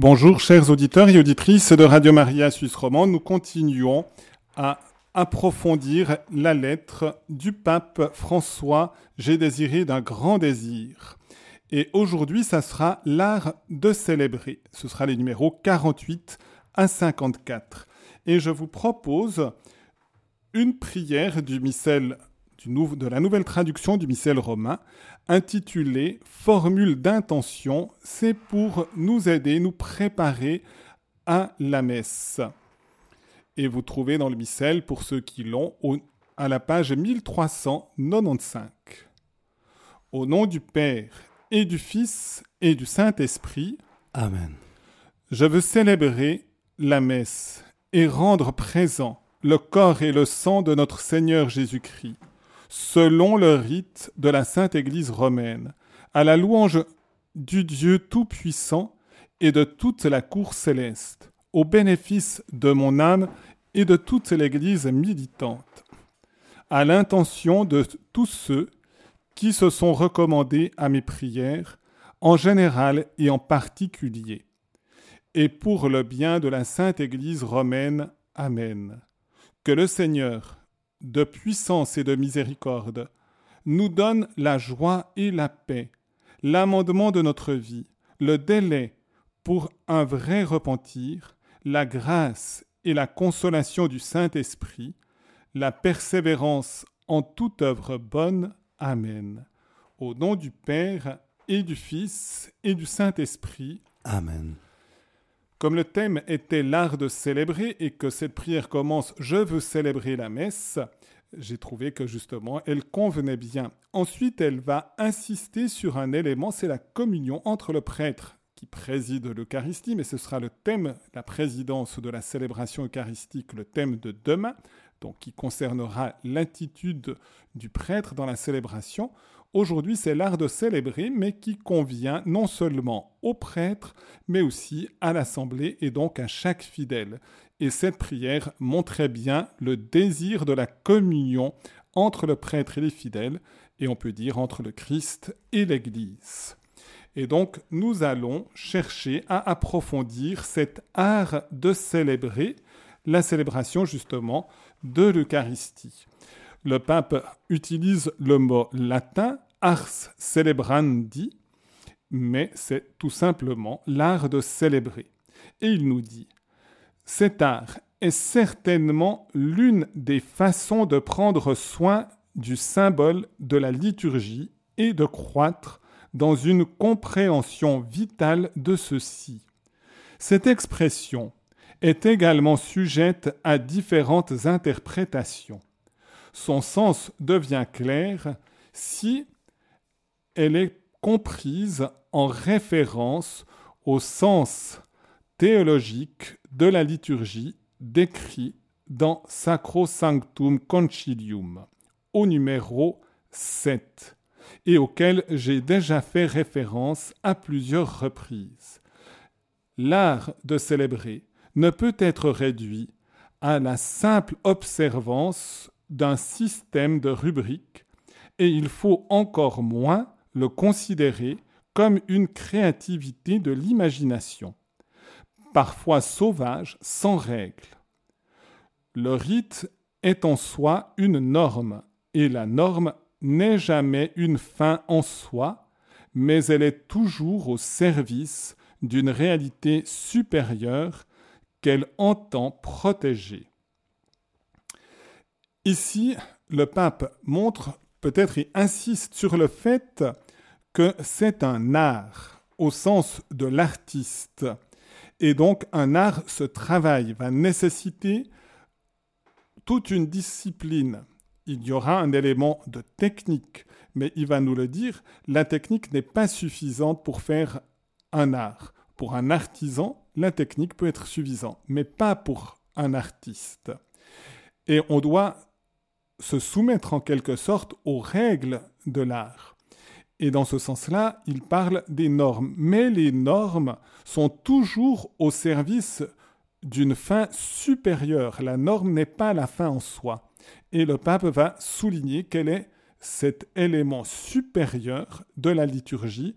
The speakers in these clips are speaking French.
Bonjour chers auditeurs et auditrices de Radio Maria Suisse Romande, nous continuons à approfondir la lettre du pape François J'ai désiré d'un grand désir. Et aujourd'hui, ça sera l'art de célébrer. Ce sera les numéros 48 à 54. Et je vous propose une prière du missel de la nouvelle traduction du missel romain intitulée Formule d'intention. C'est pour nous aider, nous préparer à la messe. Et vous trouvez dans le missel, pour ceux qui l'ont, à la page 1395. Au nom du Père et du Fils et du Saint-Esprit. Amen. Je veux célébrer la messe et rendre présent le corps et le sang de notre Seigneur Jésus-Christ selon le rite de la Sainte Église romaine, à la louange du Dieu Tout-Puissant et de toute la cour céleste, au bénéfice de mon âme et de toute l'Église militante, à l'intention de tous ceux qui se sont recommandés à mes prières, en général et en particulier, et pour le bien de la Sainte Église romaine. Amen. Que le Seigneur, de puissance et de miséricorde, nous donne la joie et la paix, l'amendement de notre vie, le délai pour un vrai repentir, la grâce et la consolation du Saint-Esprit, la persévérance en toute œuvre bonne. Amen. Au nom du Père et du Fils et du Saint-Esprit. Amen. Comme le thème était l'art de célébrer et que cette prière commence Je veux célébrer la messe, j'ai trouvé que justement elle convenait bien. Ensuite, elle va insister sur un élément, c'est la communion entre le prêtre qui préside l'Eucharistie, mais ce sera le thème, la présidence de la célébration eucharistique, le thème de demain, donc qui concernera l'attitude du prêtre dans la célébration. Aujourd'hui, c'est l'art de célébrer, mais qui convient non seulement au prêtre, mais aussi à l'assemblée et donc à chaque fidèle. Et cette prière montrait bien le désir de la communion entre le prêtre et les fidèles, et on peut dire entre le Christ et l'Église. Et donc, nous allons chercher à approfondir cet art de célébrer, la célébration justement de l'Eucharistie. Le pape utilise le mot latin ars celebrandi, mais c'est tout simplement l'art de célébrer. Et il nous dit, cet art est certainement l'une des façons de prendre soin du symbole de la liturgie et de croître dans une compréhension vitale de ceci. Cette expression est également sujette à différentes interprétations. Son sens devient clair si elle est comprise en référence au sens théologique de la liturgie décrit dans Sacrosanctum Concilium, au numéro 7, et auquel j'ai déjà fait référence à plusieurs reprises. L'art de célébrer ne peut être réduit à la simple observance d'un système de rubriques, et il faut encore moins le considérer comme une créativité de l'imagination, parfois sauvage, sans règles. Le rite est en soi une norme, et la norme n'est jamais une fin en soi, mais elle est toujours au service d'une réalité supérieure qu'elle entend protéger. Ici, le pape montre peut-être et insiste sur le fait que c'est un art au sens de l'artiste. Et donc un art, ce travail va nécessiter toute une discipline. Il y aura un élément de technique, mais il va nous le dire, la technique n'est pas suffisante pour faire un art. Pour un artisan, la technique peut être suffisante, mais pas pour un artiste. Et on doit se soumettre en quelque sorte aux règles de l'art. Et dans ce sens-là, il parle des normes. Mais les normes sont toujours au service d'une fin supérieure. La norme n'est pas la fin en soi. Et le pape va souligner quel est cet élément supérieur de la liturgie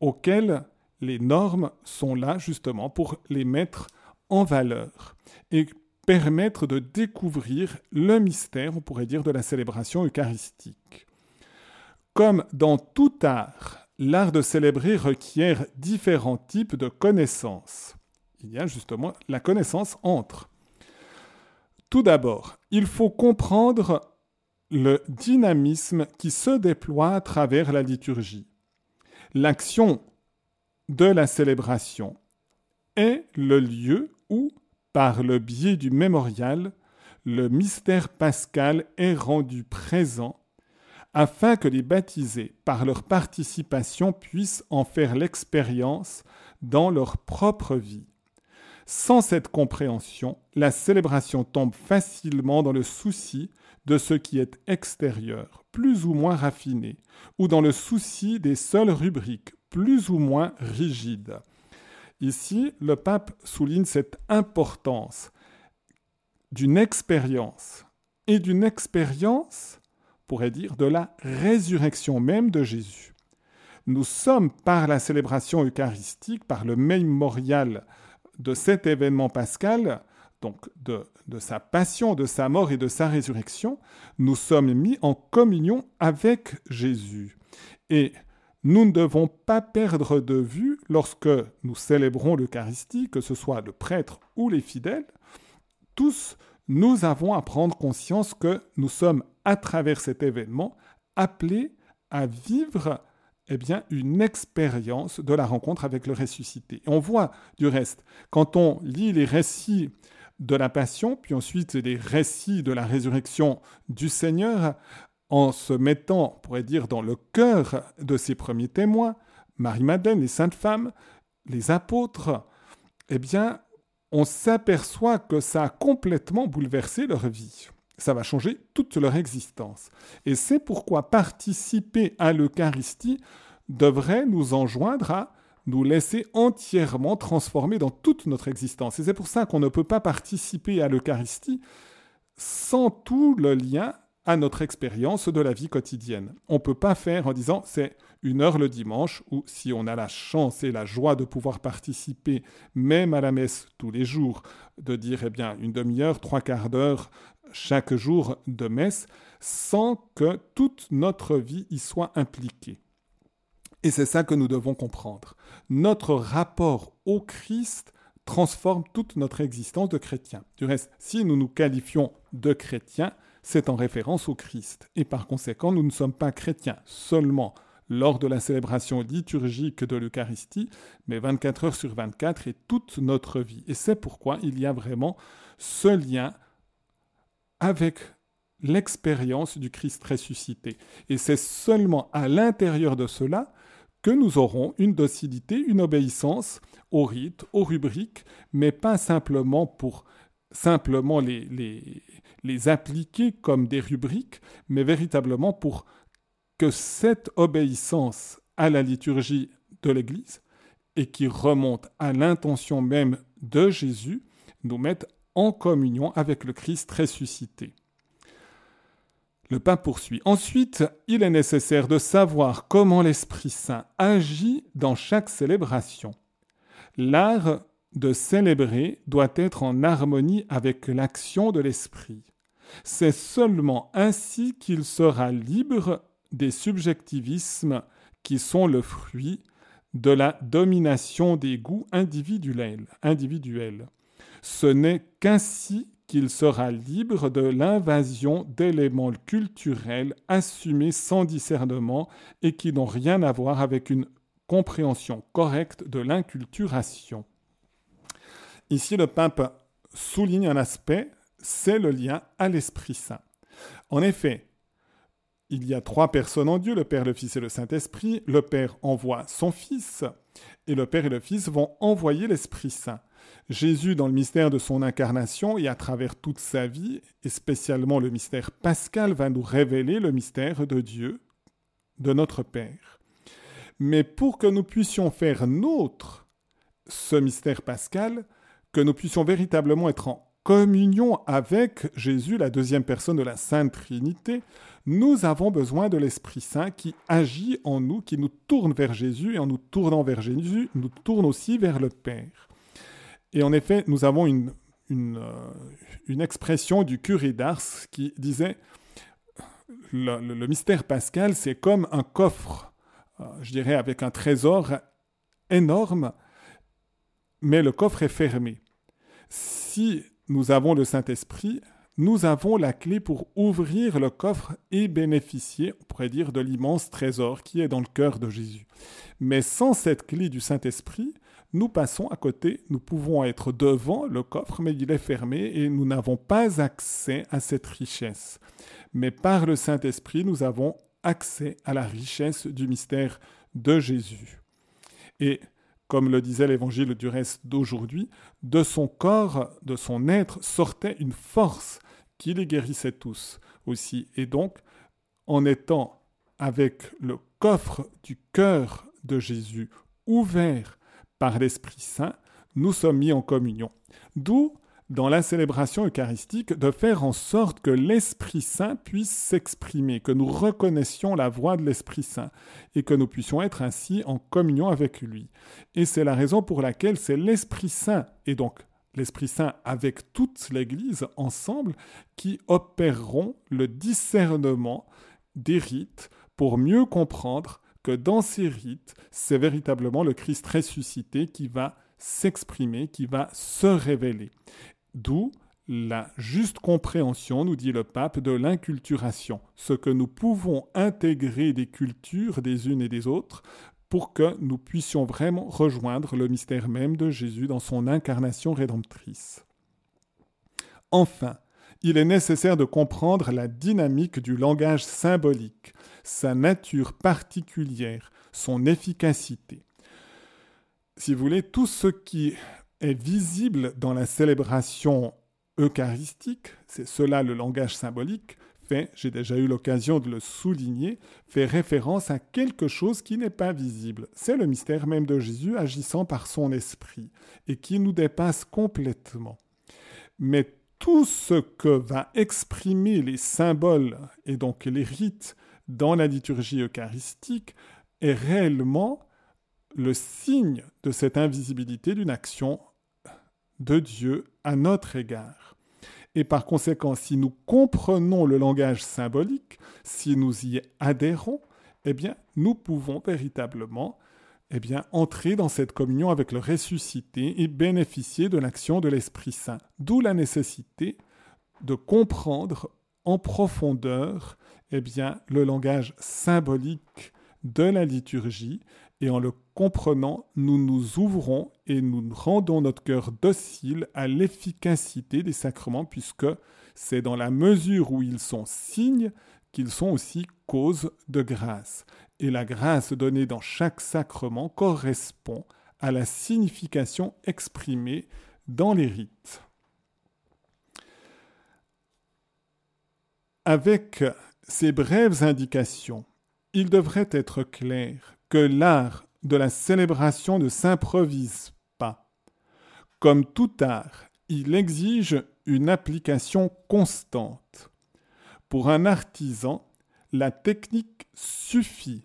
auquel les normes sont là justement pour les mettre en valeur et permettre de découvrir le mystère, on pourrait dire, de la célébration eucharistique. Comme dans tout art, l'art de célébrer requiert différents types de connaissances. Il y a justement la connaissance entre. Tout d'abord, il faut comprendre le dynamisme qui se déploie à travers la liturgie. L'action de la célébration est le lieu où, par le biais du mémorial, le mystère pascal est rendu présent afin que les baptisés, par leur participation, puissent en faire l'expérience dans leur propre vie. Sans cette compréhension, la célébration tombe facilement dans le souci de ce qui est extérieur, plus ou moins raffiné, ou dans le souci des seules rubriques, plus ou moins rigides. Ici, le pape souligne cette importance d'une expérience, et d'une expérience, pourrait dire, de la résurrection même de Jésus. Nous sommes, par la célébration eucharistique, par le mémorial de cet événement pascal, donc de, sa passion, de sa mort et de sa résurrection, nous sommes mis en communion avec Jésus. Et nous ne devons pas perdre de vue, lorsque nous célébrons l'Eucharistie, que ce soit le prêtre ou les fidèles, tous nous avons à prendre conscience que nous sommes, à travers cet événement, appelés à vivre eh bien, une expérience de la rencontre avec le ressuscité. on voit du reste, quand on lit les récits de la passion, puis ensuite les récits de la résurrection du Seigneur, en se mettant, on pourrait dire, dans le cœur de ses premiers témoins, Marie-Madeleine, les saintes femmes, les apôtres, eh bien, on s'aperçoit que ça a complètement bouleversé leur vie. Ça va changer toute leur existence. Et c'est pourquoi participer à l'Eucharistie devrait nous enjoindre à nous laisser entièrement transformer dans toute notre existence. Et c'est pour ça qu'on ne peut pas participer à l'Eucharistie sans tout le lien à notre expérience de la vie quotidienne. On ne peut pas faire en disant c'est une heure le dimanche ou si on a la chance et la joie de pouvoir participer même à la messe tous les jours, de dire eh bien une demi-heure, trois quarts d'heure chaque jour de messe sans que toute notre vie y soit impliquée. Et c'est ça que nous devons comprendre. Notre rapport au Christ transforme toute notre existence de chrétien. Du reste, si nous nous qualifions de chrétiens, c'est en référence au Christ. Et par conséquent, nous ne sommes pas chrétiens seulement lors de la célébration liturgique de l'Eucharistie, mais 24 heures sur 24 et toute notre vie. Et c'est pourquoi il y a vraiment ce lien avec l'expérience du Christ ressuscité. Et c'est seulement à l'intérieur de cela que nous aurons une docilité, une obéissance aux rites, aux rubriques, mais pas simplement pour simplement les, les, les appliquer comme des rubriques, mais véritablement pour que cette obéissance à la liturgie de l'Église, et qui remonte à l'intention même de Jésus, nous mette en communion avec le Christ ressuscité. Le pape poursuit. Ensuite, il est nécessaire de savoir comment l'Esprit Saint agit dans chaque célébration. L'art de célébrer doit être en harmonie avec l'action de l'Esprit. C'est seulement ainsi qu'il sera libre des subjectivismes qui sont le fruit de la domination des goûts individuels. Ce n'est qu'ainsi qu'il sera libre de l'invasion d'éléments culturels assumés sans discernement et qui n'ont rien à voir avec une compréhension correcte de l'inculturation. Ici, le pape souligne un aspect c'est le lien à l'Esprit Saint. En effet, il y a trois personnes en Dieu, le Père, le Fils et le Saint-Esprit. Le Père envoie son Fils et le Père et le Fils vont envoyer l'Esprit Saint. Jésus, dans le mystère de son incarnation et à travers toute sa vie, et spécialement le mystère pascal, va nous révéler le mystère de Dieu, de notre Père. Mais pour que nous puissions faire nôtre ce mystère pascal, que nous puissions véritablement être en communion avec Jésus, la deuxième personne de la Sainte Trinité, nous avons besoin de l'Esprit Saint qui agit en nous, qui nous tourne vers Jésus, et en nous tournant vers Jésus, nous tourne aussi vers le Père. Et en effet, nous avons une, une, euh, expression du curé d'Ars qui disait le, mystère pascal, c'est comme un coffre, euh, je dirais, avec un trésor énorme, mais le coffre est fermé. Si nous avons le Saint-Esprit, nous avons la clé pour ouvrir le coffre et bénéficier, on pourrait dire, de l'immense trésor qui est dans le cœur de Jésus. Mais sans cette clé du Saint-Esprit, nous passons à côté, nous pouvons être devant le coffre, mais il est fermé et nous n'avons pas accès à cette richesse. Mais par le Saint-Esprit, nous avons accès à la richesse du mystère de Jésus. Et comme le disait l'évangile du reste d'aujourd'hui, de son corps, de son être sortait une force qui les guérissait tous aussi. Et donc, en étant avec le coffre du cœur de Jésus ouvert par l'Esprit Saint, nous sommes mis en communion. D'où dans la célébration eucharistique de faire en sorte que l'Esprit Saint puisse s'exprimer, que nous reconnaissions la voix de l'Esprit Saint et que nous puissions être ainsi en communion avec lui. Et c'est la raison pour laquelle c'est l'Esprit Saint et donc l'Esprit Saint avec toute l'Église ensemble qui opéreront le discernement des rites pour mieux comprendre que dans ces rites, c'est véritablement le Christ ressuscité qui va s'exprimer, qui va se révéler. D'où la juste compréhension, nous dit le pape, de l'inculturation, ce que nous pouvons intégrer des cultures des unes et des autres pour que nous puissions vraiment rejoindre le mystère même de Jésus dans son incarnation rédemptrice. Enfin, il est nécessaire de comprendre la dynamique du langage symbolique, sa nature particulière, son efficacité. Si vous voulez, tout ce qui est visible dans la célébration eucharistique, c'est cela le langage symbolique, fait, j'ai déjà eu l'occasion de le souligner, fait référence à quelque chose qui n'est pas visible. C'est le mystère même de Jésus agissant par son esprit et qui nous dépasse complètement. Mais tout ce que va exprimer les symboles et donc les rites dans la liturgie eucharistique est réellement le signe de cette invisibilité d'une action de Dieu à notre égard. Et par conséquent, si nous comprenons le langage symbolique, si nous y adhérons, eh bien, nous pouvons véritablement eh bien, entrer dans cette communion avec le ressuscité et bénéficier de l'action de l'Esprit Saint. D'où la nécessité de comprendre en profondeur eh bien, le langage symbolique de la liturgie et en le comprenant, nous nous ouvrons et nous rendons notre cœur docile à l'efficacité des sacrements, puisque c'est dans la mesure où ils sont signes qu'ils sont aussi cause de grâce. Et la grâce donnée dans chaque sacrement correspond à la signification exprimée dans les rites. Avec ces brèves indications, il devrait être clair que l'art de la célébration ne s'improvise pas. Comme tout art, il exige une application constante. Pour un artisan, la technique suffit,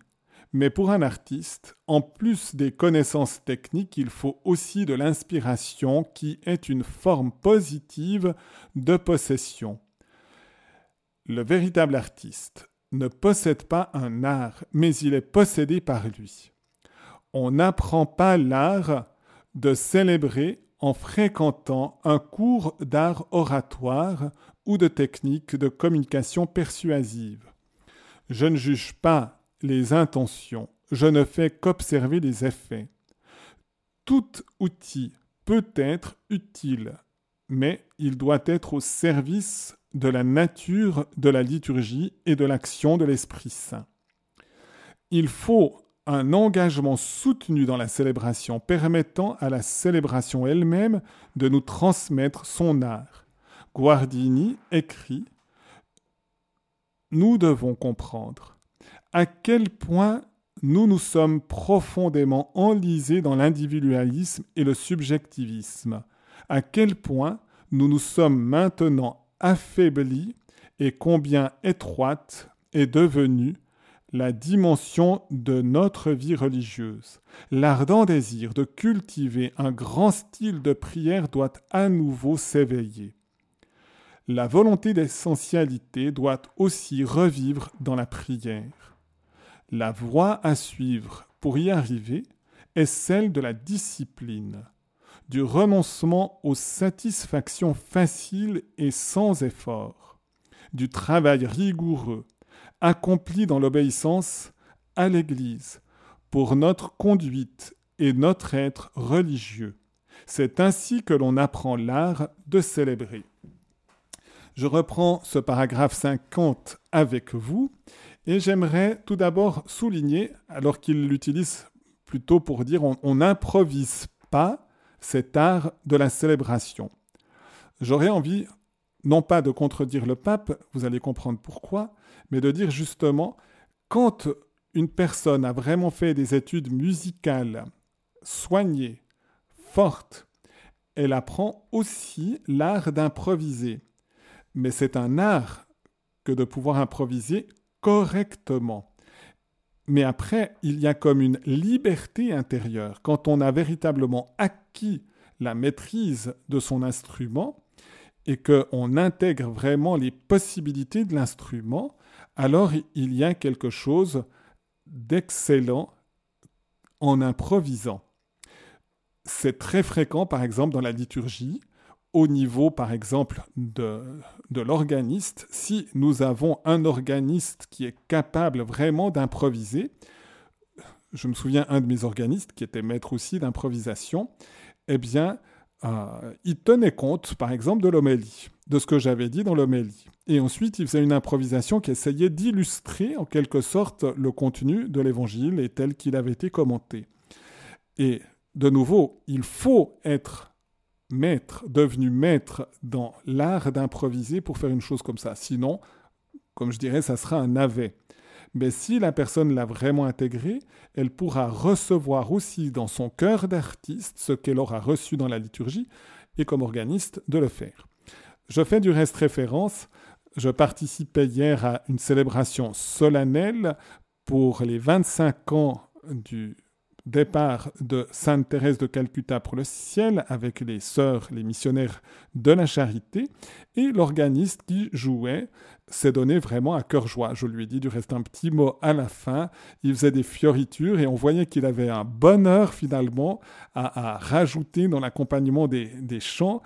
mais pour un artiste, en plus des connaissances techniques, il faut aussi de l'inspiration qui est une forme positive de possession. Le véritable artiste ne possède pas un art, mais il est possédé par lui. On n'apprend pas l'art de célébrer en fréquentant un cours d'art oratoire ou de technique de communication persuasive. Je ne juge pas les intentions, je ne fais qu'observer les effets. Tout outil peut être utile, mais il doit être au service de la nature de la liturgie et de l'action de l'Esprit Saint. Il faut un engagement soutenu dans la célébration permettant à la célébration elle-même de nous transmettre son art. Guardini écrit Nous devons comprendre à quel point nous nous sommes profondément enlisés dans l'individualisme et le subjectivisme, à quel point nous nous sommes maintenant affaiblis et combien étroite est devenue la dimension de notre vie religieuse. L'ardent désir de cultiver un grand style de prière doit à nouveau s'éveiller. La volonté d'essentialité doit aussi revivre dans la prière. La voie à suivre pour y arriver est celle de la discipline, du renoncement aux satisfactions faciles et sans effort, du travail rigoureux, accompli dans l'obéissance à l'Église, pour notre conduite et notre être religieux. C'est ainsi que l'on apprend l'art de célébrer. Je reprends ce paragraphe 50 avec vous et j'aimerais tout d'abord souligner, alors qu'il l'utilise plutôt pour dire on n'improvise pas cet art de la célébration. J'aurais envie, non pas de contredire le pape, vous allez comprendre pourquoi, mais de dire justement, quand une personne a vraiment fait des études musicales soignées, fortes, elle apprend aussi l'art d'improviser. Mais c'est un art que de pouvoir improviser correctement. Mais après, il y a comme une liberté intérieure. Quand on a véritablement acquis la maîtrise de son instrument et qu'on intègre vraiment les possibilités de l'instrument, alors il y a quelque chose d'excellent en improvisant. C'est très fréquent, par exemple, dans la liturgie, au niveau, par exemple, de, de l'organiste, si nous avons un organiste qui est capable vraiment d'improviser, je me souviens un de mes organistes qui était maître aussi d'improvisation, eh bien, euh, il tenait compte, par exemple, de l'homélie, de ce que j'avais dit dans l'homélie. Et ensuite, il faisait une improvisation qui essayait d'illustrer en quelque sorte le contenu de l'évangile et tel qu'il avait été commenté. Et de nouveau, il faut être maître, devenu maître dans l'art d'improviser pour faire une chose comme ça. Sinon, comme je dirais, ça sera un navet. Mais si la personne l'a vraiment intégré, elle pourra recevoir aussi dans son cœur d'artiste ce qu'elle aura reçu dans la liturgie et comme organiste de le faire. Je fais du reste référence. Je participais hier à une célébration solennelle pour les 25 ans du départ de Sainte Thérèse de Calcutta pour le ciel avec les sœurs, les missionnaires de la charité, et l'organiste qui jouait s'est donné vraiment à cœur joie. Je lui ai dit du reste un petit mot à la fin. Il faisait des fioritures et on voyait qu'il avait un bonheur finalement à, rajouter dans l'accompagnement des, chants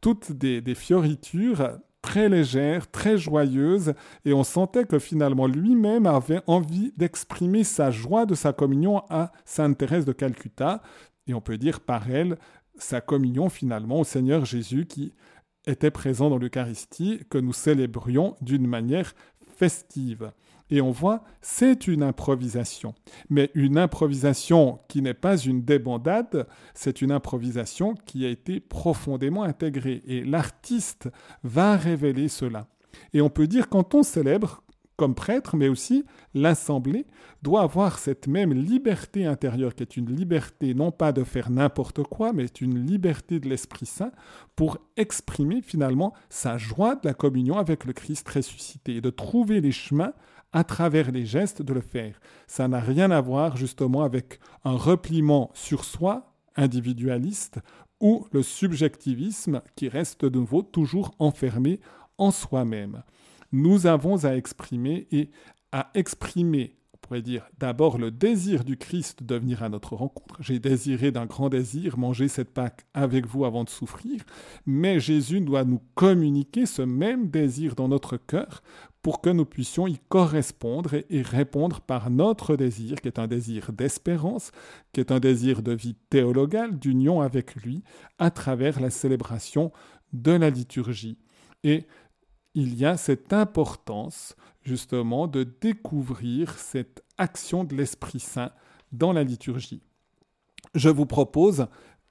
toutes des, des fioritures très légère, très joyeuse, et on sentait que finalement lui-même avait envie d'exprimer sa joie de sa communion à Sainte Thérèse de Calcutta, et on peut dire par elle sa communion finalement au Seigneur Jésus qui était présent dans l'Eucharistie, que nous célébrions d'une manière festive. Et on voit, c'est une improvisation. Mais une improvisation qui n'est pas une débandade, c'est une improvisation qui a été profondément intégrée. Et l'artiste va révéler cela. Et on peut dire, quand on célèbre, comme prêtre, mais aussi l'Assemblée doit avoir cette même liberté intérieure qui est une liberté non pas de faire n'importe quoi, mais une liberté de l'Esprit Saint pour exprimer finalement sa joie de la communion avec le Christ ressuscité et de trouver les chemins à travers les gestes de le faire. Ça n'a rien à voir justement avec un repliement sur soi individualiste ou le subjectivisme qui reste de nouveau toujours enfermé en soi-même nous avons à exprimer et à exprimer, on pourrait dire d'abord le désir du Christ de venir à notre rencontre. J'ai désiré d'un grand désir manger cette Pâque avec vous avant de souffrir, mais Jésus doit nous communiquer ce même désir dans notre cœur pour que nous puissions y correspondre et, répondre par notre désir, qui est un désir d'espérance, qui est un désir de vie théologale, d'union avec lui, à travers la célébration de la liturgie. Et il y a cette importance justement de découvrir cette action de l'Esprit Saint dans la liturgie. Je vous propose,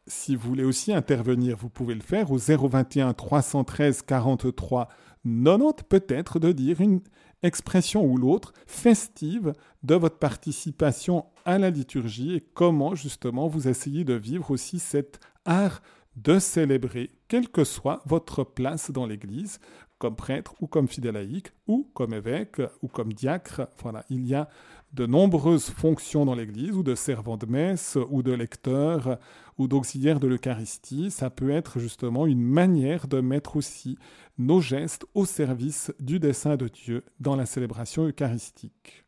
si vous voulez aussi intervenir, vous pouvez le faire au 021 313 43 90, peut-être de dire une expression ou l'autre festive de votre participation à la liturgie et comment justement vous essayez de vivre aussi cet art de célébrer, quelle que soit votre place dans l'Église, comme prêtre ou comme fidèle laïque, ou comme évêque ou comme diacre. Voilà, il y a de nombreuses fonctions dans l'Église, ou de servant de messe, ou de lecteur, ou d'auxiliaire de l'Eucharistie. Ça peut être justement une manière de mettre aussi nos gestes au service du dessein de Dieu dans la célébration eucharistique.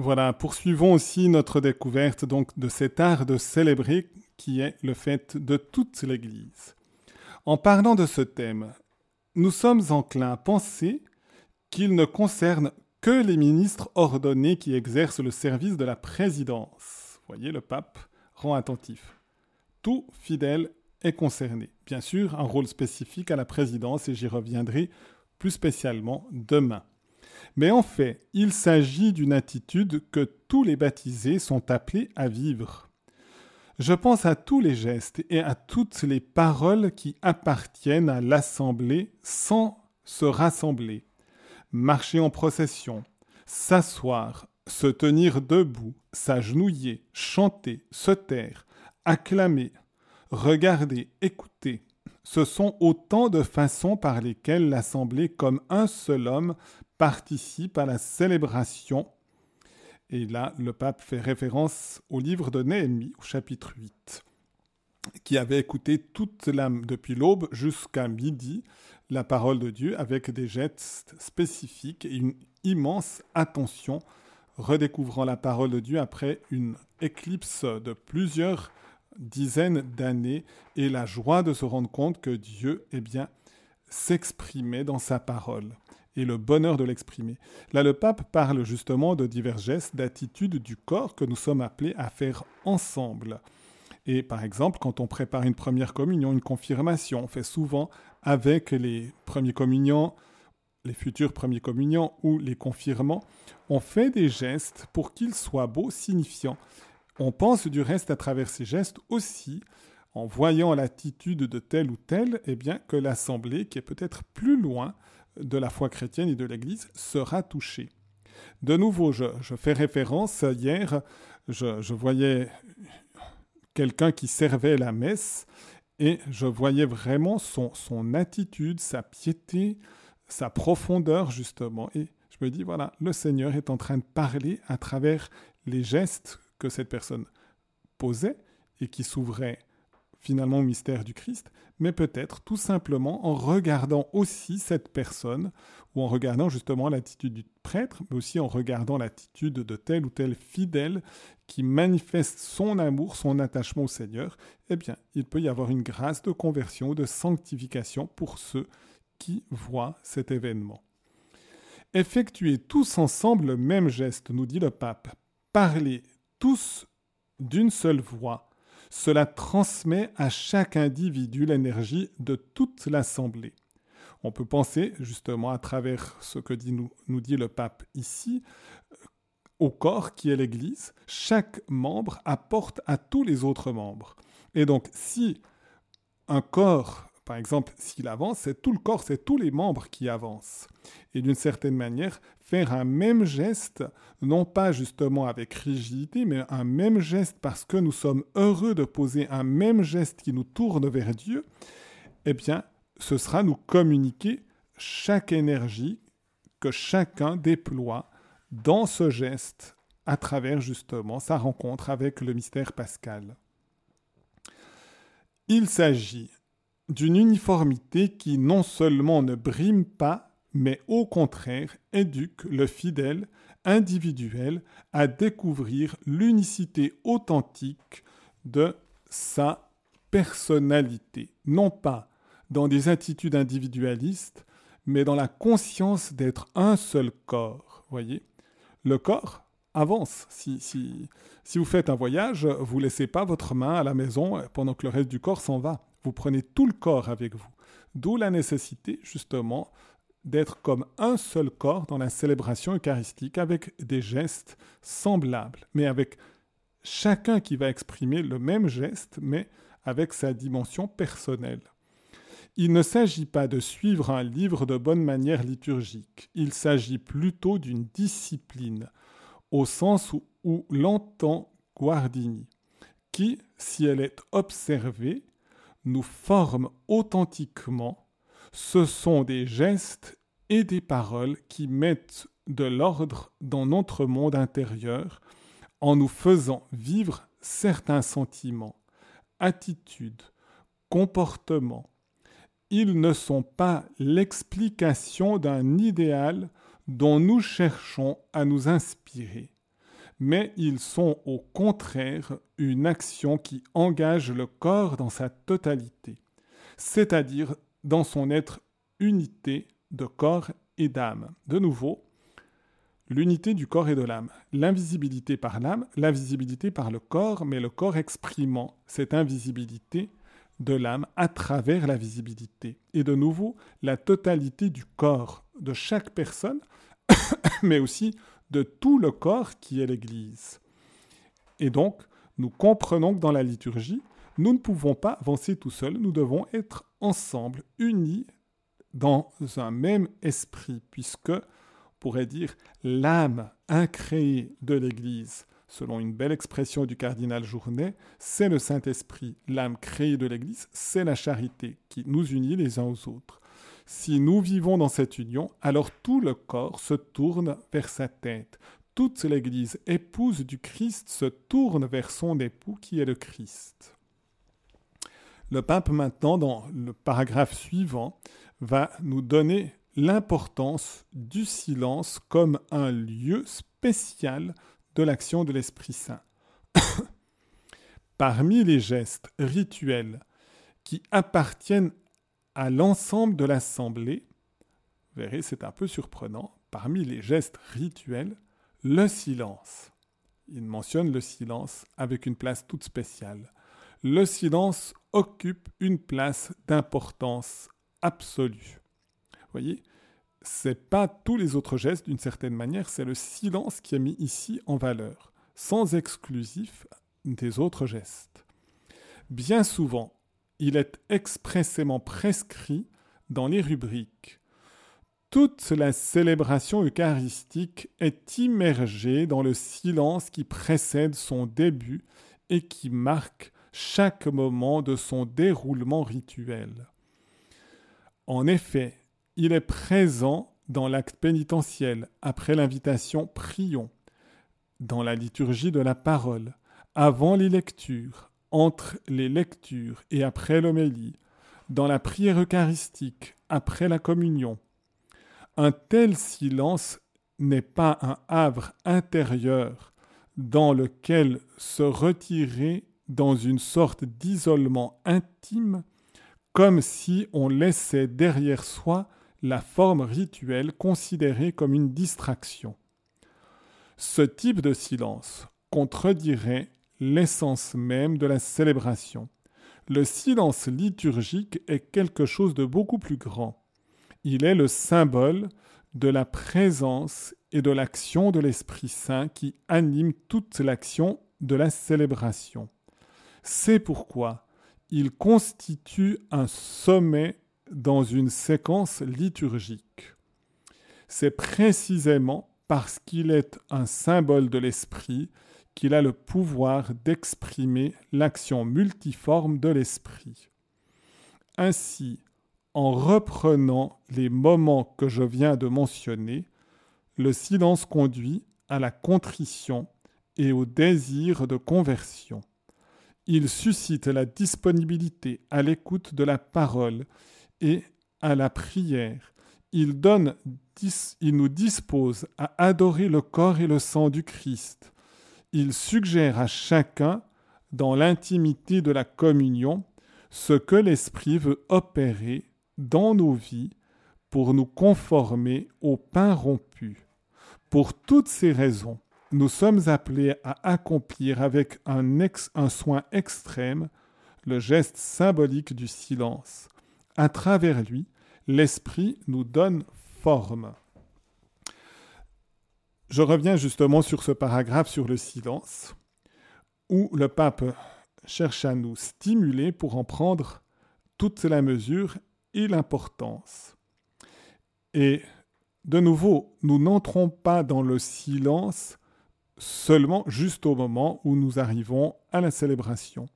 Voilà, poursuivons aussi notre découverte donc de cet art de célébrer qui est le fait de toute l'Église. En parlant de ce thème, nous sommes enclins à penser qu'il ne concerne que les ministres ordonnés qui exercent le service de la présidence. Voyez, le pape rend attentif. Tout fidèle est concerné. Bien sûr, un rôle spécifique à la présidence et j'y reviendrai plus spécialement demain. Mais en fait, il s'agit d'une attitude que tous les baptisés sont appelés à vivre. Je pense à tous les gestes et à toutes les paroles qui appartiennent à l'assemblée sans se rassembler. Marcher en procession, s'asseoir, se tenir debout, s'agenouiller, chanter, se taire, acclamer, regarder, écouter. Ce sont autant de façons par lesquelles l'Assemblée, comme un seul homme, participe à la célébration. Et là, le pape fait référence au livre de Néhémie, au chapitre 8, qui avait écouté toute l'âme depuis l'aube jusqu'à midi la parole de Dieu avec des gestes spécifiques et une immense attention, redécouvrant la parole de Dieu après une éclipse de plusieurs dizaines d'années et la joie de se rendre compte que Dieu, eh bien, s'exprimait dans sa parole et le bonheur de l'exprimer. Là, le pape parle justement de divers gestes, d'attitudes du corps que nous sommes appelés à faire ensemble. Et par exemple, quand on prépare une première communion, une confirmation, on fait souvent avec les premiers communions, les futurs premiers communions ou les confirmants, on fait des gestes pour qu'ils soient beaux, signifiants. On pense du reste à travers ces gestes aussi, en voyant l'attitude de tel ou tel, eh bien que l'assemblée, qui est peut-être plus loin, de la foi chrétienne et de l'Église sera touché. De nouveau, je, fais référence, hier, je, voyais quelqu'un qui servait la messe Et je voyais vraiment son, son attitude, sa piété, sa profondeur justement. Et je me dis, voilà, le Seigneur est en train de parler à travers les gestes que cette personne posait et qui s'ouvraient finalement au mystère du Christ, mais peut-être tout simplement en regardant aussi cette personne, ou en regardant justement l'attitude du prêtre, mais aussi en regardant l'attitude de tel ou tel fidèle qui manifeste son amour, son attachement au Seigneur, eh bien, il peut y avoir une grâce de conversion, de sanctification pour ceux qui voient cet événement. Effectuez tous ensemble le même geste, nous dit le pape. Parlez tous d'une seule voix. Cela transmet à chaque individu l'énergie de toute l'assemblée. On peut penser, justement, à travers ce que nous, nous dit le pape ici, au corps qui est l'Église. Chaque membre apporte à tous les autres membres. Et donc, si un corps par exemple, s'il avance, c'est tout le corps, c'est tous les membres qui avancent. Et d'une certaine manière, faire un même geste, non pas justement avec rigidité, mais un même geste parce que nous sommes heureux de poser un même geste qui nous tourne vers Dieu, eh bien, ce sera nous communiquer chaque énergie que chacun déploie dans ce geste à travers justement sa rencontre avec le mystère pascal. Il s'agit d'une uniformité qui non seulement ne brime pas, mais au contraire éduque le fidèle individuel à découvrir l'unicité authentique de sa personnalité, non pas dans des attitudes individualistes, mais dans la conscience d'être un seul corps. Voyez, le corps avance. Si, si, si vous faites un voyage, vous laissez pas votre main à la maison pendant que le reste du corps s'en va. Vous prenez tout le corps avec vous. D'où la nécessité, justement, d'être comme un seul corps dans la célébration eucharistique avec des gestes semblables, mais avec chacun qui va exprimer le même geste, mais avec sa dimension personnelle. Il ne s'agit pas de suivre un livre de bonne manière liturgique, il s'agit plutôt d'une discipline, au sens où, l'entend Guardini, qui, si elle est observée, nous forment authentiquement, ce sont des gestes et des paroles qui mettent de l'ordre dans notre monde intérieur en nous faisant vivre certains sentiments, attitudes, comportements. Ils ne sont pas l'explication d'un idéal dont nous cherchons à nous inspirer mais ils sont au contraire une action qui engage le corps dans sa totalité, c'est-à-dire dans son être unité de corps et d'âme. De nouveau, l'unité du corps et de l'âme, l'invisibilité par l'âme, l'invisibilité par le corps, mais le corps exprimant cette invisibilité de l'âme à travers la visibilité. Et de nouveau, la totalité du corps de chaque personne, mais aussi de tout le corps qui est l'Église. Et donc, nous comprenons que dans la liturgie, nous ne pouvons pas avancer tout seuls, nous devons être ensemble, unis dans un même esprit, puisque, on pourrait dire, l'âme incréée de l'Église, selon une belle expression du cardinal Journet, c'est le Saint-Esprit. L'âme créée de l'Église, c'est la charité qui nous unit les uns aux autres. Si nous vivons dans cette union, alors tout le corps se tourne vers sa tête. Toute l'Église épouse du Christ se tourne vers son époux qui est le Christ. Le pape maintenant, dans le paragraphe suivant, va nous donner l'importance du silence comme un lieu spécial de l'action de l'Esprit Saint. Parmi les gestes rituels qui appartiennent à l'ensemble de l'assemblée, vous verrez, c'est un peu surprenant, parmi les gestes rituels, le silence. Il mentionne le silence avec une place toute spéciale. Le silence occupe une place d'importance absolue. Vous voyez, c'est pas tous les autres gestes d'une certaine manière, c'est le silence qui est mis ici en valeur, sans exclusif des autres gestes. Bien souvent, il est expressément prescrit dans les rubriques. Toute la célébration eucharistique est immergée dans le silence qui précède son début et qui marque chaque moment de son déroulement rituel. En effet, il est présent dans l'acte pénitentiel, après l'invitation prions, dans la liturgie de la parole, avant les lectures, entre les lectures et après l'homélie, dans la prière eucharistique, après la communion. Un tel silence n'est pas un havre intérieur dans lequel se retirer dans une sorte d'isolement intime, comme si on laissait derrière soi la forme rituelle considérée comme une distraction. Ce type de silence contredirait l'essence même de la célébration. Le silence liturgique est quelque chose de beaucoup plus grand. Il est le symbole de la présence et de l'action de l'Esprit Saint qui anime toute l'action de la célébration. C'est pourquoi il constitue un sommet dans une séquence liturgique. C'est précisément parce qu'il est un symbole de l'Esprit qu'il a le pouvoir d'exprimer l'action multiforme de l'Esprit. Ainsi, en reprenant les moments que je viens de mentionner, le silence conduit à la contrition et au désir de conversion. Il suscite la disponibilité à l'écoute de la parole et à la prière. Il, il nous dispose à adorer le corps et le sang du Christ. Il suggère à chacun, dans l'intimité de la communion, ce que l'Esprit veut opérer dans nos vies pour nous conformer au pain rompu. Pour toutes ces raisons, nous sommes appelés à accomplir avec un, soin extrême le geste symbolique du silence. À travers lui, l'Esprit nous donne forme. Je reviens justement sur ce paragraphe sur le silence, où le pape cherche à nous stimuler pour en prendre toute la mesure et l'importance. Et de nouveau, nous n'entrons pas dans le silence seulement juste au moment où nous arrivons à la célébration.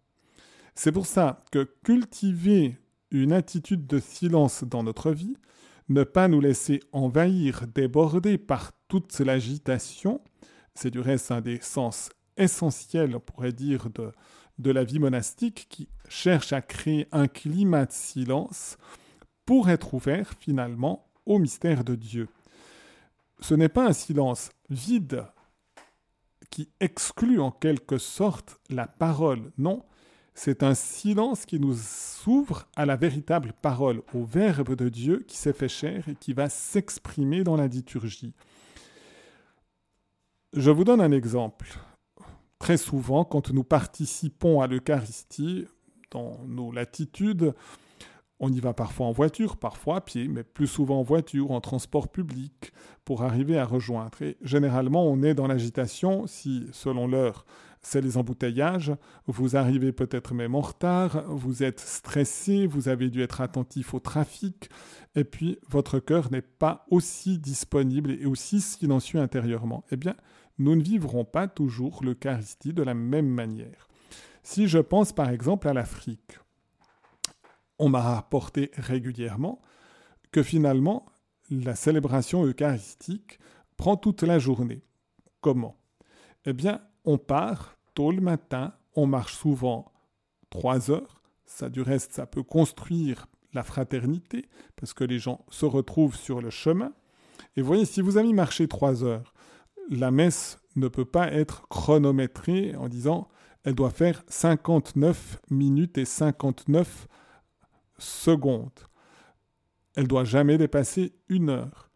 C'est pour ça que cultiver une attitude de silence dans notre vie, ne pas nous laisser envahir, déborder par toute l'agitation, c'est du reste un des sens essentiels, on pourrait dire, de, de la vie monastique qui cherche à créer un climat de silence pour être ouvert finalement au mystère de Dieu. Ce n'est pas un silence vide qui exclut en quelque sorte la parole, non, c'est un silence qui nous s'ouvre à la véritable parole, au Verbe de Dieu qui s'est fait chair et qui va s'exprimer dans la liturgie. Je vous donne un exemple. Très souvent, quand nous participons à l'Eucharistie, dans nos latitudes, on y va parfois en voiture, parfois à pied, mais plus souvent en voiture en transport public pour arriver à rejoindre. Et généralement, on est dans l'agitation si, selon l'heure, c'est les embouteillages, vous arrivez peut-être même en retard, vous êtes stressé, vous avez dû être attentif au trafic, et puis votre cœur n'est pas aussi disponible et aussi silencieux intérieurement. Eh bien, nous ne vivrons pas toujours l'Eucharistie de la même manière. Si je pense par exemple à l'Afrique, on m'a rapporté régulièrement que finalement, la célébration eucharistique prend toute la journée. Comment? Eh bien, on part tôt le matin, on marche souvent trois heures. Ça, du reste, ça peut construire la fraternité parce que les gens se retrouvent sur le chemin. Et voyez, si vous avez marché trois heures, la messe ne peut pas être chronométrée en disant elle doit faire 59 minutes et 59 secondes. Elle doit jamais dépasser une heure.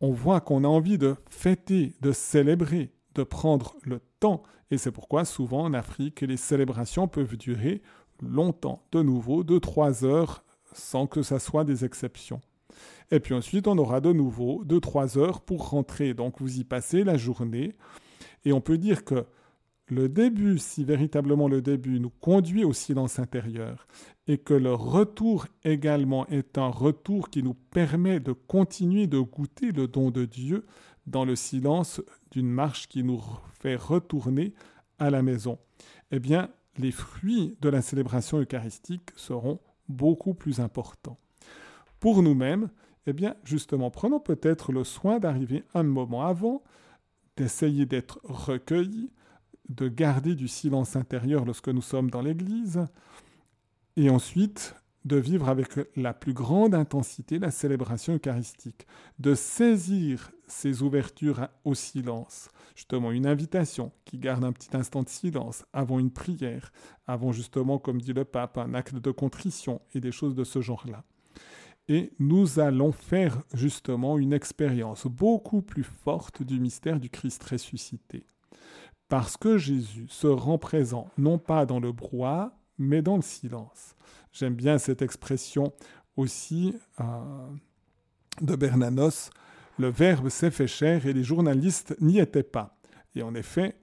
On voit qu'on a envie de fêter, de célébrer, de prendre le temps. Et c'est pourquoi souvent en Afrique, les célébrations peuvent durer longtemps, de nouveau, de trois heures, sans que ça soit des exceptions. Et puis ensuite, on aura de nouveau deux, trois heures pour rentrer. Donc vous y passez la journée. Et on peut dire que le début, si véritablement le début nous conduit au silence intérieur, et que le retour également est un retour qui nous permet de continuer de goûter le don de Dieu dans le silence d'une marche qui nous fait retourner à la maison. Eh bien, les fruits de la célébration eucharistique seront beaucoup plus importants. Pour nous-mêmes, eh bien, justement, prenons peut-être le soin d'arriver un moment avant, d'essayer d'être recueillis, de garder du silence intérieur lorsque nous sommes dans l'Église, et ensuite de vivre avec la plus grande intensité la célébration eucharistique, de saisir ces ouvertures au silence, justement une invitation qui garde un petit instant de silence avant une prière, avant justement, comme dit le pape, un acte de contrition et des choses de ce genre-là. Et nous allons faire justement une expérience beaucoup plus forte du mystère du Christ ressuscité. Parce que Jésus se rend présent non pas dans le brouhaha, mais dans le silence. J'aime bien cette expression aussi euh, de Bernanos. Le Verbe s'est fait chair et les journalistes n'y étaient pas. Et en effet,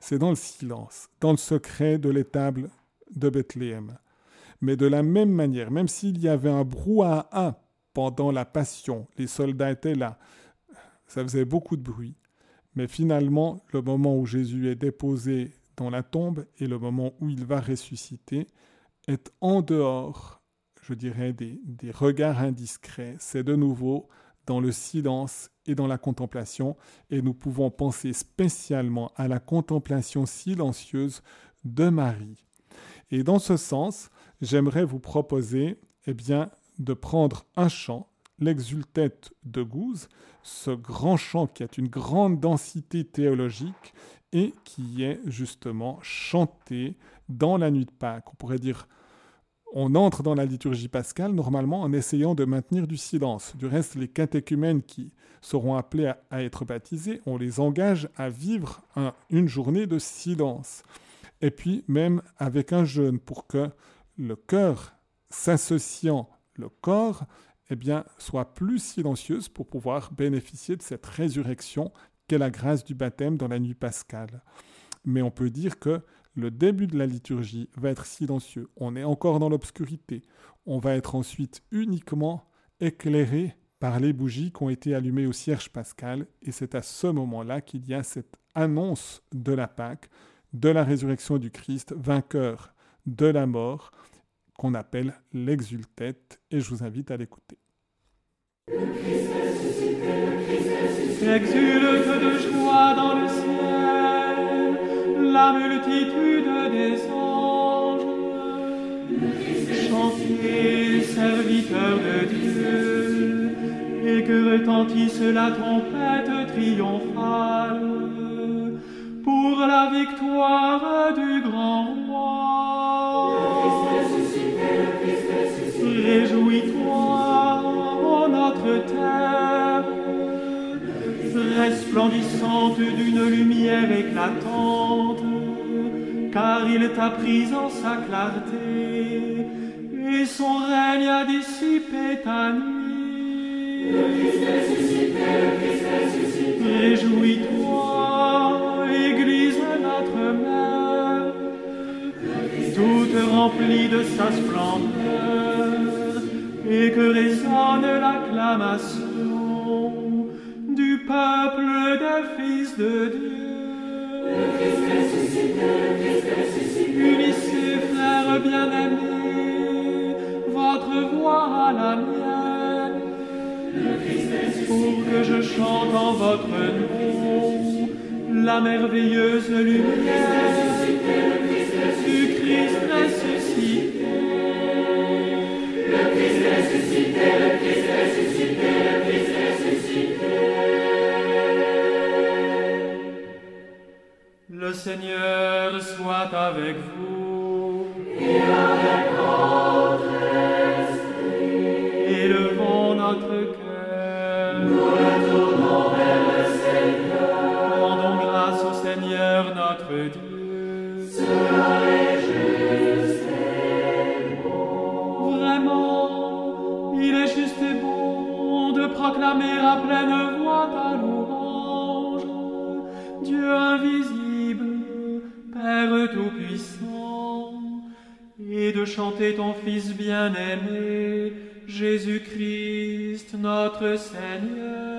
c'est dans le silence, dans le secret de l'étable de Bethléem. Mais de la même manière, même s'il y avait un brouhaha pendant la Passion, les soldats étaient là, ça faisait beaucoup de bruit. Mais finalement, le moment où Jésus est déposé dans la tombe et le moment où il va ressusciter, est en dehors, je dirais, des, des regards indiscrets. C'est de nouveau dans le silence et dans la contemplation, et nous pouvons penser spécialement à la contemplation silencieuse de Marie. Et dans ce sens, j'aimerais vous proposer eh bien, de prendre un chant, l'exultète de Gouze, ce grand chant qui a une grande densité théologique et qui est justement chanté dans la nuit de Pâques. On pourrait dire, on entre dans la liturgie pascale normalement en essayant de maintenir du silence. Du reste, les catéchumènes qui seront appelés à, être baptisés, on les engage à vivre une journée de silence. Et puis même avec un jeûne pour que le cœur s'associant le corps eh bien, soit plus silencieuse pour pouvoir bénéficier de cette résurrection qu'est la grâce du baptême dans la nuit pascale. Mais on peut dire que le début de la liturgie va être silencieux. On est encore dans l'obscurité. On va être ensuite uniquement éclairé par les bougies qui ont été allumées au cierge pascal. Et c'est à ce moment-là qu'il y a cette annonce de la Pâque, de la résurrection du Christ, vainqueur de la mort, qu'on appelle l'exultète. Et je vous invite à l'écouter. La multitude des anges. Chantez, serviteurs de Dieu, et que retentisse la trompette triomphale pour la victoire du grand resplendissante d'une lumière éclatante, car il t'a pris en sa clarté, et son règne a dissipé ta nuit. Réjouis-toi, Église notre mère, toute remplie de sa splendeur, et que résonne l'acclamation peuple des fils de Dieu. Le Christ ressuscité, le Christ ressuscité. Unissez, frères bien-aimés, votre voix à la mienne. Pour que je chante en votre nom la merveilleuse lumière du Christ ressuscité. Le Christ ressuscité, le Christ ressuscité, Le Seigneur soit avec vous. Et avec votre esprit. Élevons notre cœur. Nous retournons vers le Seigneur. Rendons grâce au Seigneur notre Dieu. Cela est juste et bon. Vraiment, il est juste et bon de proclamer à pleine chanter ton Fils bien-aimé, Jésus-Christ, notre Seigneur.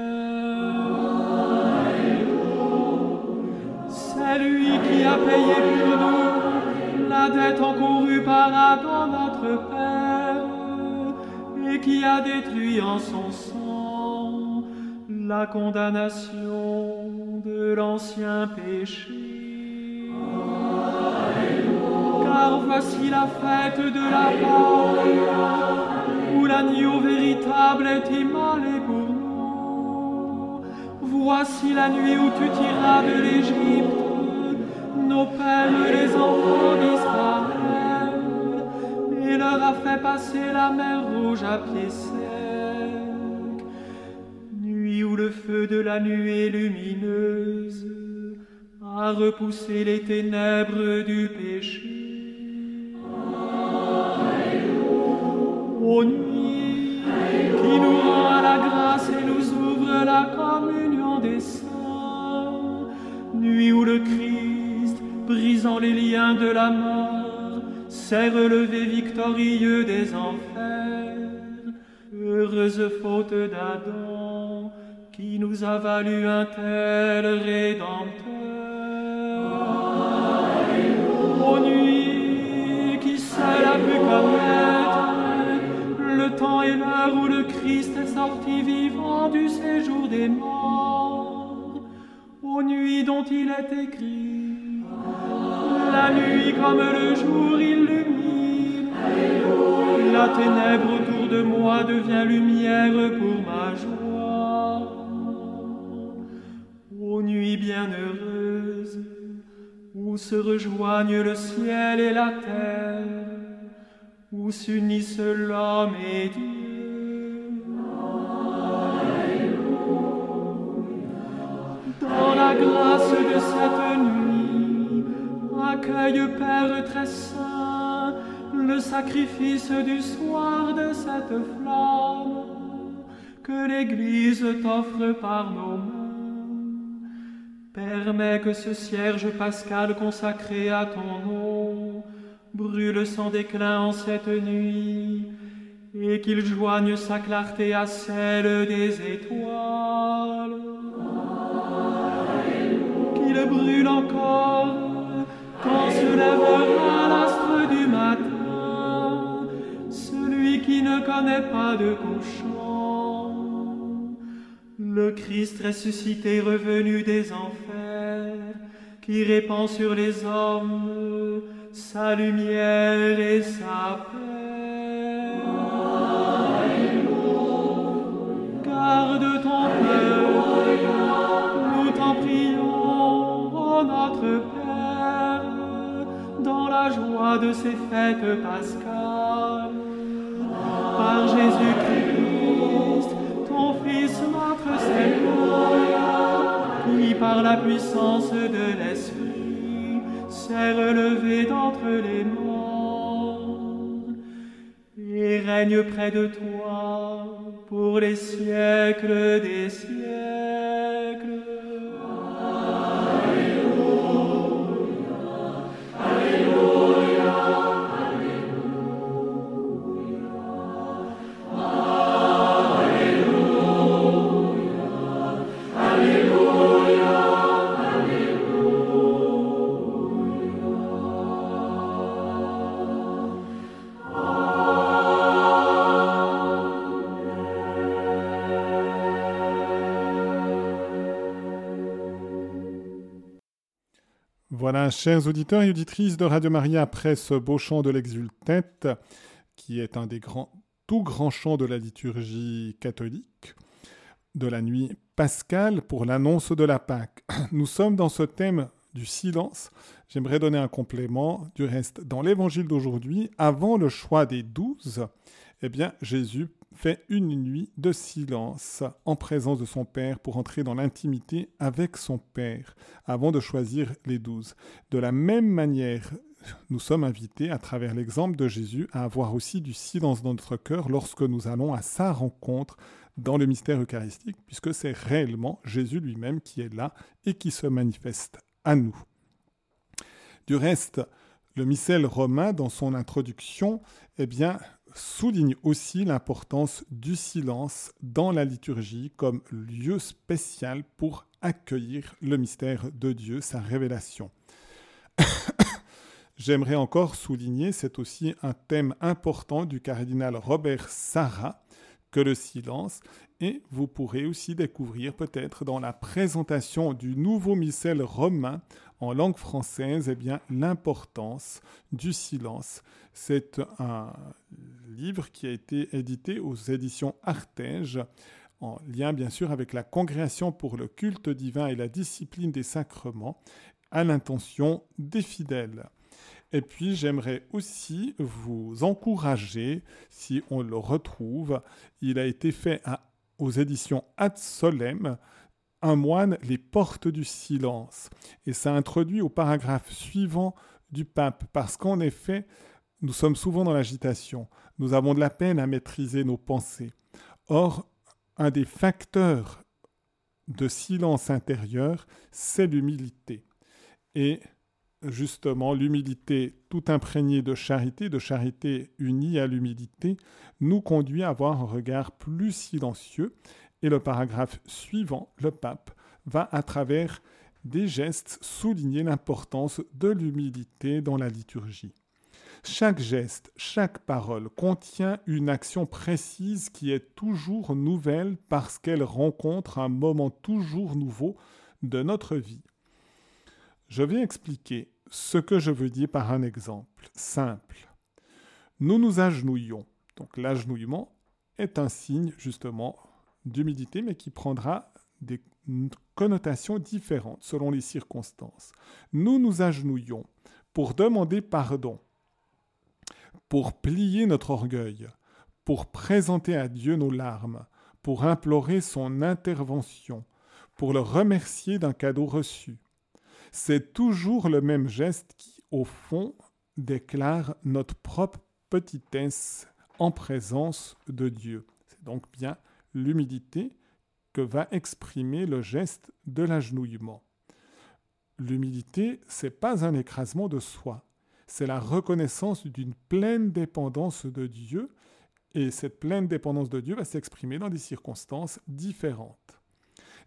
C'est lui qui a payé pour nous la dette encourue par Adam notre Père, et qui a détruit en son sang la condamnation de l'ancien péché. Voici la fête de la Pâque, où l'agneau véritable est immolé pour nous. Voici la nuit où tu tiras de l'Égypte nos pères les enfants d'Israël, et leur a fait passer la mer rouge à pied sec. Nuit où le feu de la nuée lumineuse a repoussé les ténèbres du péché. Nuit qui nous rend la grâce et nous ouvre la communion des saints, nuit où le Christ, brisant les liens de la mort, s'est relevé victorieux des enfers. Heureuse faute d'Adam qui nous a valu un tel rédempteur. Christ est sorti vivant du séjour des morts, aux nuits dont il est écrit, la nuit comme le jour illumine, la ténèbre autour de moi devient lumière pour ma joie. Ô nuit bienheureuse, où se rejoignent le ciel et la terre, où s'unissent l'homme et Dieu. La grâce de cette nuit, accueille Père très saint le sacrifice du soir de cette flamme que l'Église t'offre par nos mains. Permets que ce cierge pascal consacré à ton nom brûle sans déclin en cette nuit, et qu'il joigne sa clarté à celle des étoiles. Qu'il brûle encore quand se lèvera l'astre du matin, celui qui ne connaît pas de couchant. Le Christ ressuscité revenu des enfers, qui répand sur les hommes sa lumière et sa paix. Garde ton peuple, Père, dans la joie de ces fêtes pascales. Par Jésus-Christ, ton Fils notre Seigneur, qui par la puissance de l'Esprit s'est relevé d'entre les morts et règne près de toi pour les siècles des siècles. Chers auditeurs et auditrices de Radio Maria, après ce beau chant de l'exultète, qui est un des grands, tout grands chants de la liturgie catholique, de la nuit pascale pour l'annonce de la Pâque. Nous sommes dans ce thème du silence. J'aimerais donner un complément. Du reste, dans l'évangile d'aujourd'hui, avant le choix des douze, eh bien, Jésus fait une nuit de silence en présence de son Père pour entrer dans l'intimité avec son Père avant de choisir les douze. De la même manière, nous sommes invités, à travers l'exemple de Jésus, à avoir aussi du silence dans notre cœur lorsque nous allons à sa rencontre dans le mystère eucharistique, puisque c'est réellement Jésus lui-même qui est là et qui se manifeste à nous. Du reste, le missel romain, dans son introduction, eh bien, souligne aussi l'importance du silence dans la liturgie comme lieu spécial pour accueillir le mystère de Dieu, sa révélation. J'aimerais encore souligner, c'est aussi un thème important du cardinal Robert Sarah, que le silence, et vous pourrez aussi découvrir peut-être dans la présentation du nouveau missel romain en langue française eh bien l'importance du silence. C'est un livre qui a été édité aux éditions Artege en lien bien sûr avec la congrégation pour le culte divin et la discipline des sacrements à l'intention des fidèles. Et puis j'aimerais aussi vous encourager, si on le retrouve, il a été fait aux éditions Ad Solem, un moine, les portes du silence. Et ça introduit au paragraphe suivant du pape, parce qu'en effet, nous sommes souvent dans l'agitation, nous avons de la peine à maîtriser nos pensées. Or, un des facteurs de silence intérieur, c'est l'humilité. Et justement, l'humilité tout imprégnée de charité, de charité unie à l'humilité, nous conduit à avoir un regard plus silencieux. Et le paragraphe suivant, le pape, va à travers des gestes souligner l'importance de l'humilité dans la liturgie. Chaque geste, chaque parole contient une action précise qui est toujours nouvelle parce qu'elle rencontre un moment toujours nouveau de notre vie. Je vais expliquer ce que je veux dire par un exemple simple. Nous nous agenouillons. Donc l'agenouillement est un signe justement d'humilité, mais qui prendra des connotations différentes selon les circonstances. Nous nous agenouillons pour demander pardon pour plier notre orgueil, pour présenter à Dieu nos larmes, pour implorer son intervention, pour le remercier d'un cadeau reçu. C'est toujours le même geste qui, au fond, déclare notre propre petitesse en présence de Dieu. C'est donc bien l'humilité que va exprimer le geste de l'agenouillement. L'humilité, c'est pas un écrasement de soi, c'est la reconnaissance d'une pleine dépendance de Dieu, et cette pleine dépendance de Dieu va s'exprimer dans des circonstances différentes.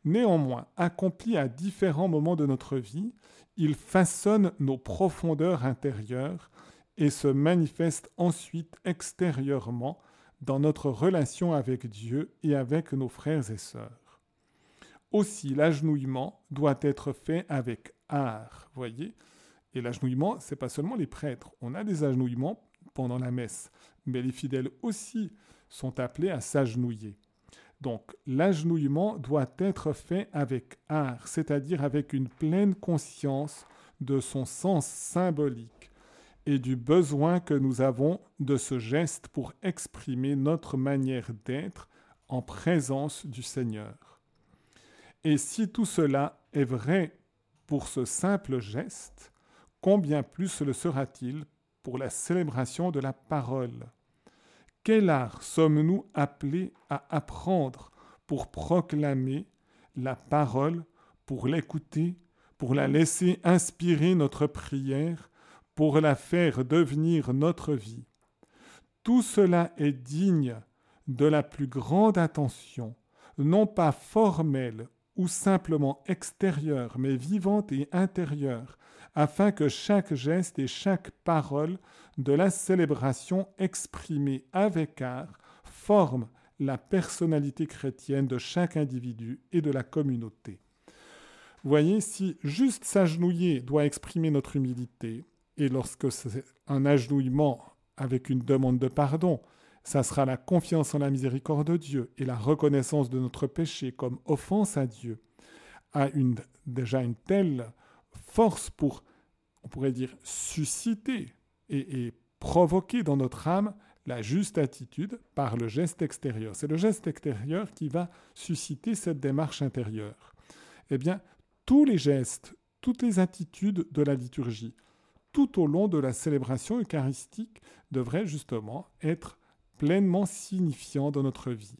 Néanmoins, accompli à différents moments de notre vie, il façonne nos profondeurs intérieures et se manifeste ensuite extérieurement dans notre relation avec Dieu et avec nos frères et sœurs. Aussi, l'agenouillement doit être fait avec art, voyez, et l'agenouillement, c'est pas seulement les prêtres. On a des agenouillements pendant la messe, mais les fidèles aussi sont appelés à s'agenouiller. Donc l'agenouillement doit être fait avec art, c'est-à-dire avec une pleine conscience de son sens symbolique et du besoin que nous avons de ce geste pour exprimer notre manière d'être en présence du Seigneur. Et si tout cela est vrai pour ce simple geste, combien plus le sera-t-il pour la célébration de la parole? Quel art sommes-nous appelés à apprendre pour proclamer la parole, pour l'écouter, pour la laisser inspirer notre prière, pour la faire devenir notre vie Tout cela est digne de la plus grande attention, non pas formelle ou simplement extérieure, mais vivante et intérieure, afin que chaque geste et chaque parole de la célébration exprimée avec art forme la personnalité chrétienne de chaque individu et de la communauté. Voyez, si juste s'agenouiller doit exprimer notre humilité, et lorsque c'est un agenouillement avec une demande de pardon, ça sera la confiance en la miséricorde de Dieu et la reconnaissance de notre péché comme offense à Dieu, a une, déjà une telle force pour, on pourrait dire, susciter et, provoquer dans notre âme la juste attitude par le geste extérieur. C'est le geste extérieur qui va susciter cette démarche intérieure. Eh bien, tous les gestes, toutes les attitudes de la liturgie, tout au long de la célébration eucharistique, devraient justement être pleinement signifiants dans notre vie.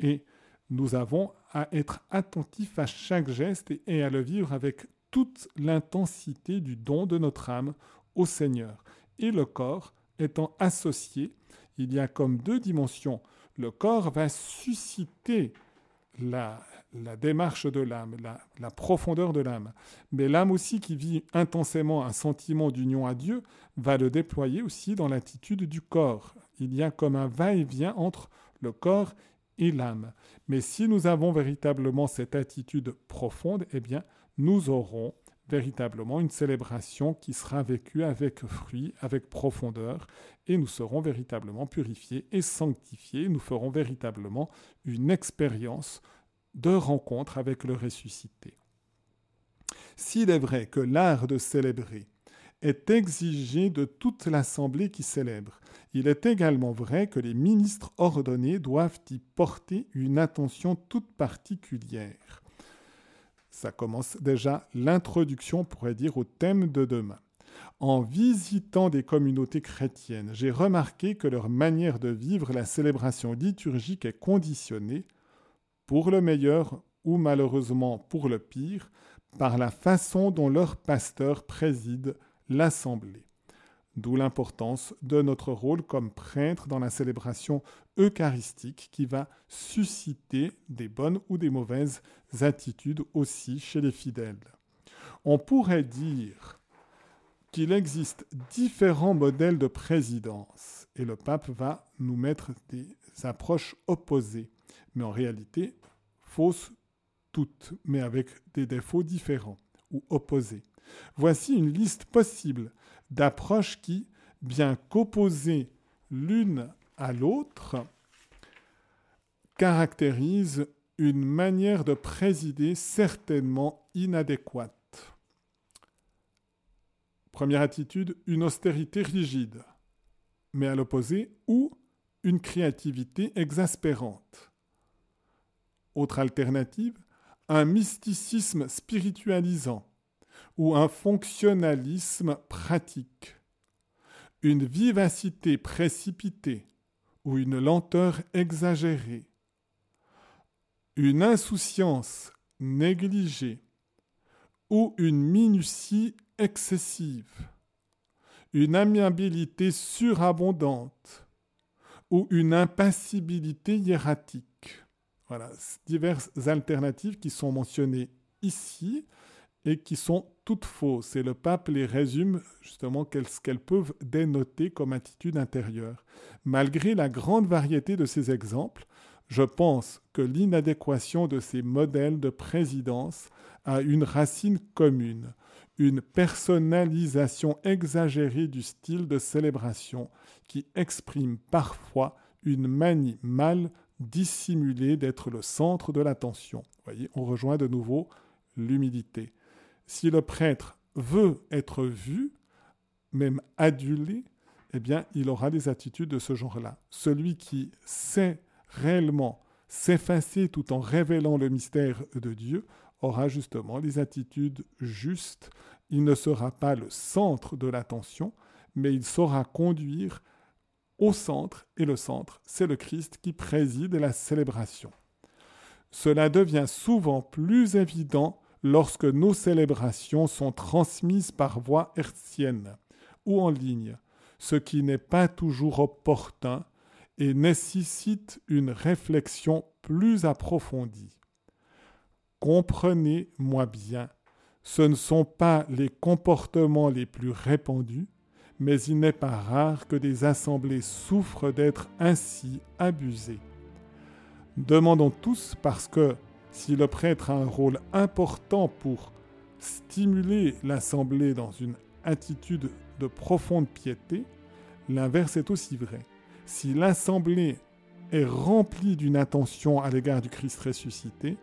Et nous avons à être attentifs à chaque geste et à le vivre avec toute l'intensité du don de notre âme au Seigneur. Et le corps étant associé, il y a comme deux dimensions. Le corps va susciter la, la démarche de l'âme, la, profondeur de l'âme. Mais l'âme aussi qui vit intensément un sentiment d'union à Dieu va le déployer aussi dans l'attitude du corps. Il y a comme un va-et-vient entre le corps et l'âme. Mais si nous avons véritablement cette attitude profonde, eh bien, nous aurons véritablement une célébration qui sera vécue avec fruit, avec profondeur, et nous serons véritablement purifiés et sanctifiés. Nous ferons véritablement une expérience de rencontre avec le ressuscité. S'il est vrai que l'art de célébrer est exigé de toute l'assemblée qui célèbre, il est également vrai que les ministres ordonnés doivent y porter une attention toute particulière. Ça commence déjà l'introduction, on pourrait dire, au thème de demain. En visitant des communautés chrétiennes, j'ai remarqué que leur manière de vivre la célébration liturgique est conditionnée pour le meilleur ou malheureusement pour le pire, par la façon dont leur pasteur préside l'assemblée. D'où l'importance de notre rôle comme prêtre dans la célébration eucharistique qui va susciter des bonnes ou des mauvaises attitudes aussi chez les fidèles. On pourrait dire qu'il existe différents modèles de présidence et le pape va nous mettre des approches opposées mais en réalité fausses toutes, mais avec des défauts différents ou opposés. Voici une liste possible d'approches qui, bien qu'opposées l'une à l'autre, caractérisent une manière de présider certainement inadéquate. Première attitude, une austérité rigide, mais à l'opposé, ou une créativité exaspérante. Autre alternative, un mysticisme spiritualisant ou un fonctionnalisme pratique, une vivacité précipitée ou une lenteur exagérée, une insouciance négligée ou une minutie excessive, une amiabilité surabondante ou une impassibilité hiératique. Voilà, diverses alternatives qui sont mentionnées ici et qui sont toutes fausses. Et le pape les résume justement ce qu'elles peuvent dénoter comme attitude intérieure. Malgré la grande variété de ces exemples, je pense que l'inadéquation de ces modèles de présidence a une racine commune, une personnalisation exagérée du style de célébration qui exprime parfois une manie mal dissimuler d'être le centre de l'attention. Voyez, on rejoint de nouveau l'humilité. Si le prêtre veut être vu, même adulé, eh bien, il aura des attitudes de ce genre-là. Celui qui sait réellement s'effacer tout en révélant le mystère de Dieu aura justement les attitudes justes. Il ne sera pas le centre de l'attention, mais il saura conduire au centre, et le centre, c'est le Christ qui préside la célébration. Cela devient souvent plus évident lorsque nos célébrations sont transmises par voie hertzienne ou en ligne, ce qui n'est pas toujours opportun et nécessite une réflexion plus approfondie. Comprenez-moi bien, ce ne sont pas les comportements les plus répandus, mais il n'est pas rare que des assemblées souffrent d'être ainsi abusées. Demandons tous parce que si le prêtre a un rôle important pour stimuler l'assemblée dans une attitude de profonde piété, l'inverse est aussi vrai. Si l'assemblée est remplie d'une attention à l'égard du Christ ressuscité,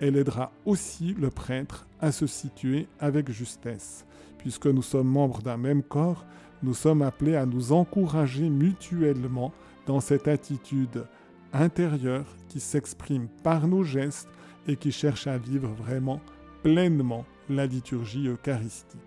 elle aidera aussi le prêtre à se situer avec justesse. Puisque nous sommes membres d'un même corps, nous sommes appelés à nous encourager mutuellement dans cette attitude intérieure qui s'exprime par nos gestes et qui cherche à vivre vraiment pleinement la liturgie eucharistique.